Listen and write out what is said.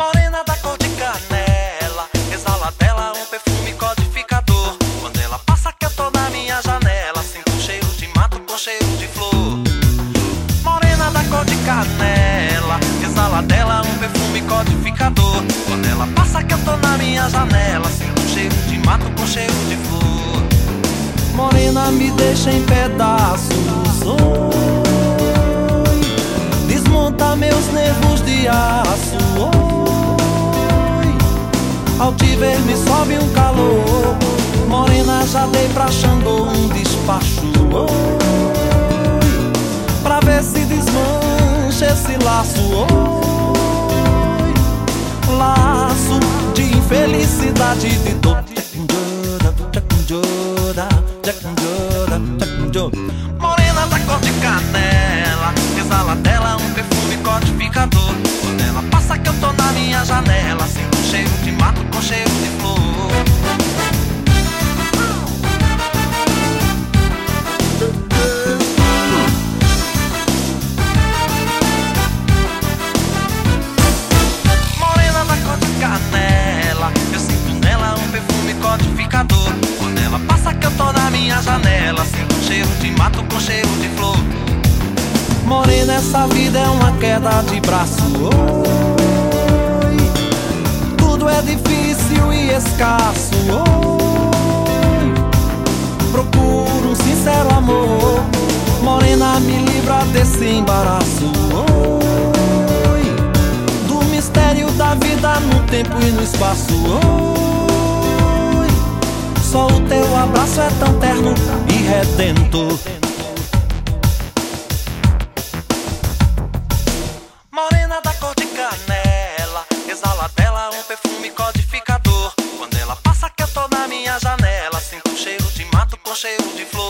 Morena da cor de canela, exala dela um perfume codificador. Quando ela passa que eu tô na minha janela, sinto um cheiro de mato com cheiro de flor. Morena da cor de canela, exala dela um perfume codificador. Quando ela passa que eu tô na minha janela, sinto um cheiro de mato com cheiro de flor. Morena me deixa em pedaços. Oi, desmonta meus nervos de aço. Ao te ver me sobe um calor. Morena, já dei pra Xangô um despacho. Oi, pra ver se desmancha esse laço. Oi, laço de infelicidade de dor. Essa vida é uma queda de braço. Oi, tudo é difícil e escasso. Oi, procuro um sincero amor. Morena, me livra desse embaraço. Oi, do mistério da vida no tempo e no espaço. Oi, só o teu abraço é tão terno e redentor. um perfume codificador. Quando ela passa que eu tô na minha janela, sinto um cheiro de mato com cheiro de flor.